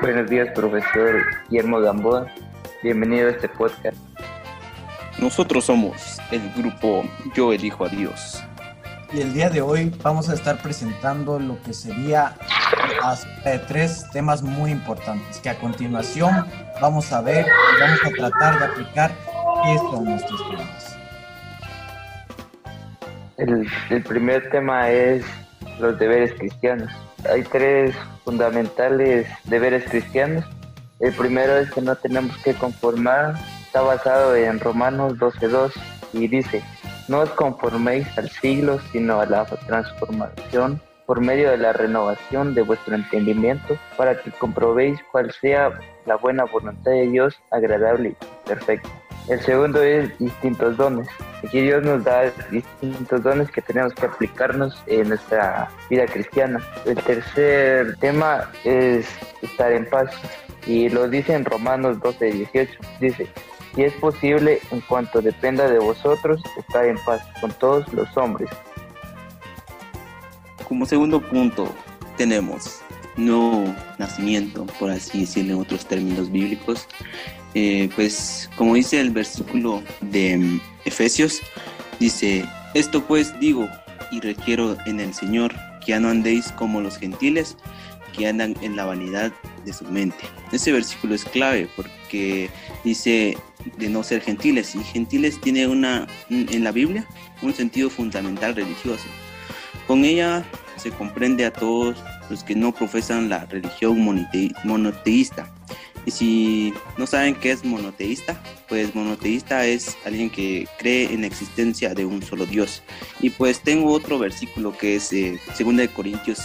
Buenos días, profesor Guillermo Gamboa. Bienvenido a este podcast. Nosotros somos el grupo Yo Elijo a Dios. Y el día de hoy vamos a estar presentando lo que sería tres temas muy importantes que a continuación vamos a ver y vamos a tratar de aplicar qué son nuestros temas. El, el primer tema es los deberes cristianos. Hay tres fundamentales deberes cristianos. El primero es que no tenemos que conformar, está basado en Romanos 12.2 y dice, no os conforméis al siglo, sino a la transformación por medio de la renovación de vuestro entendimiento, para que comprobéis cuál sea la buena voluntad de Dios, agradable y perfecta. El segundo es distintos dones. Aquí Dios nos da distintos dones que tenemos que aplicarnos en nuestra vida cristiana. El tercer tema es estar en paz. Y lo dice en Romanos 12, 18. Dice, si es posible, en cuanto dependa de vosotros, estar en paz con todos los hombres. Como segundo punto, tenemos no nacimiento, por así decirlo en otros términos bíblicos, eh, pues como dice el versículo de mm, Efesios, dice, esto pues digo y requiero en el Señor que ya no andéis como los gentiles que andan en la vanidad de su mente. Ese versículo es clave porque dice de no ser gentiles y gentiles tiene una en la Biblia un sentido fundamental religioso. Con ella se comprende a todos los que no profesan la religión monoteísta y si no saben qué es monoteísta, pues monoteísta es alguien que cree en la existencia de un solo Dios. Y pues tengo otro versículo que es eh, 2 Corintios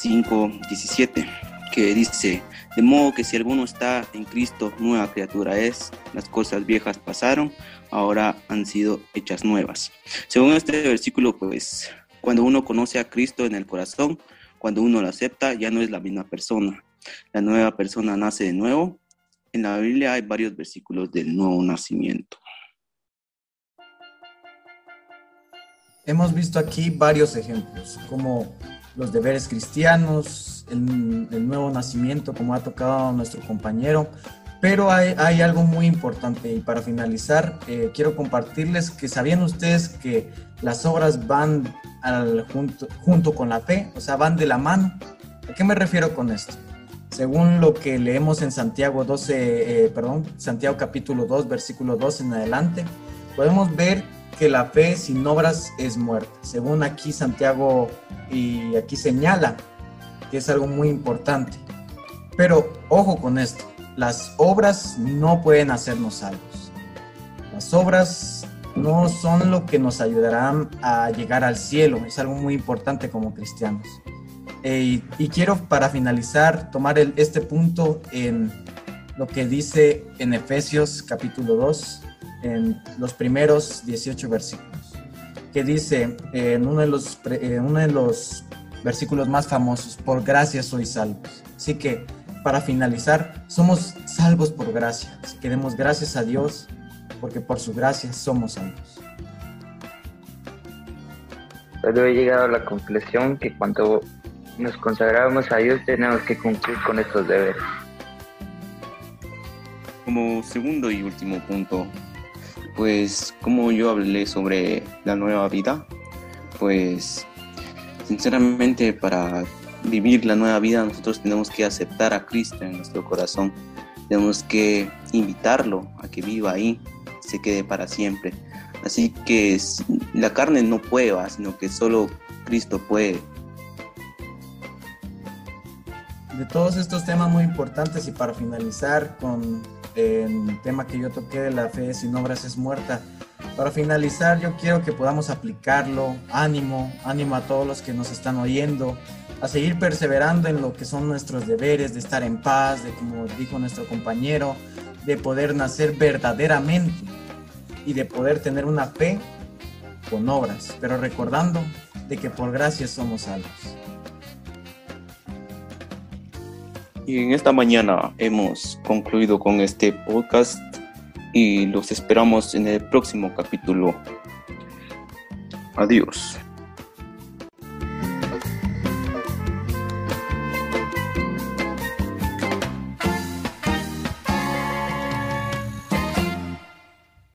5, 17, que dice, de modo que si alguno está en Cristo, nueva criatura es, las cosas viejas pasaron, ahora han sido hechas nuevas. Según este versículo, pues cuando uno conoce a Cristo en el corazón, cuando uno lo acepta, ya no es la misma persona la nueva persona nace de nuevo. En la Biblia hay varios versículos del nuevo nacimiento. Hemos visto aquí varios ejemplos, como los deberes cristianos, el, nuevo nacimiento, como ha tocado nuestro compañero, pero hay, algo muy importante y para finalizar eh, quiero compartirles que sabían ustedes que las obras van junto, junto con la fe, o sea, van de la mano. ¿A qué me refiero con esto? Según lo que leemos en Santiago 12, eh, perdón, Santiago capítulo 2, versículo 2 en adelante, podemos ver que la fe sin obras es muerta. Según aquí Santiago y aquí señala que es algo muy importante. Pero ojo con esto, las obras no pueden hacernos salvos. Las obras no son lo que nos ayudarán a llegar al cielo, es algo muy importante como cristianos. Eh, y, quiero para finalizar tomar este punto en lo que dice en Efesios capítulo 2, en los primeros 18 versículos, que dice en uno de los, uno de los versículos más famosos, por gracia sois salvos. Así que para finalizar, somos salvos por gracia. Queremos gracias a Dios porque por su gracia somos salvos. Pero he llegado a la conclusión que cuando nos consagramos a Dios, tenemos que cumplir con estos deberes. Como segundo y último punto, pues como yo hablé sobre la nueva vida, pues sinceramente para vivir la nueva vida nosotros tenemos que aceptar a Cristo en nuestro corazón, tenemos que invitarlo a que viva ahí, se quede para siempre. Así que la carne no puede, sino que solo Cristo puede. De todos estos temas muy importantes y para finalizar con el tema que yo toqué de la fe sin obras es muerta, para finalizar yo quiero que podamos aplicarlo, ánimo, ánimo a todos los que nos están oyendo, a seguir perseverando en lo que son nuestros deberes, de estar en paz, de como dijo nuestro compañero, de poder nacer verdaderamente y de poder tener una fe con obras, pero recordando de que por gracia somos salvos. Y en esta mañana hemos concluido con este podcast y los esperamos en el próximo capítulo. Adiós.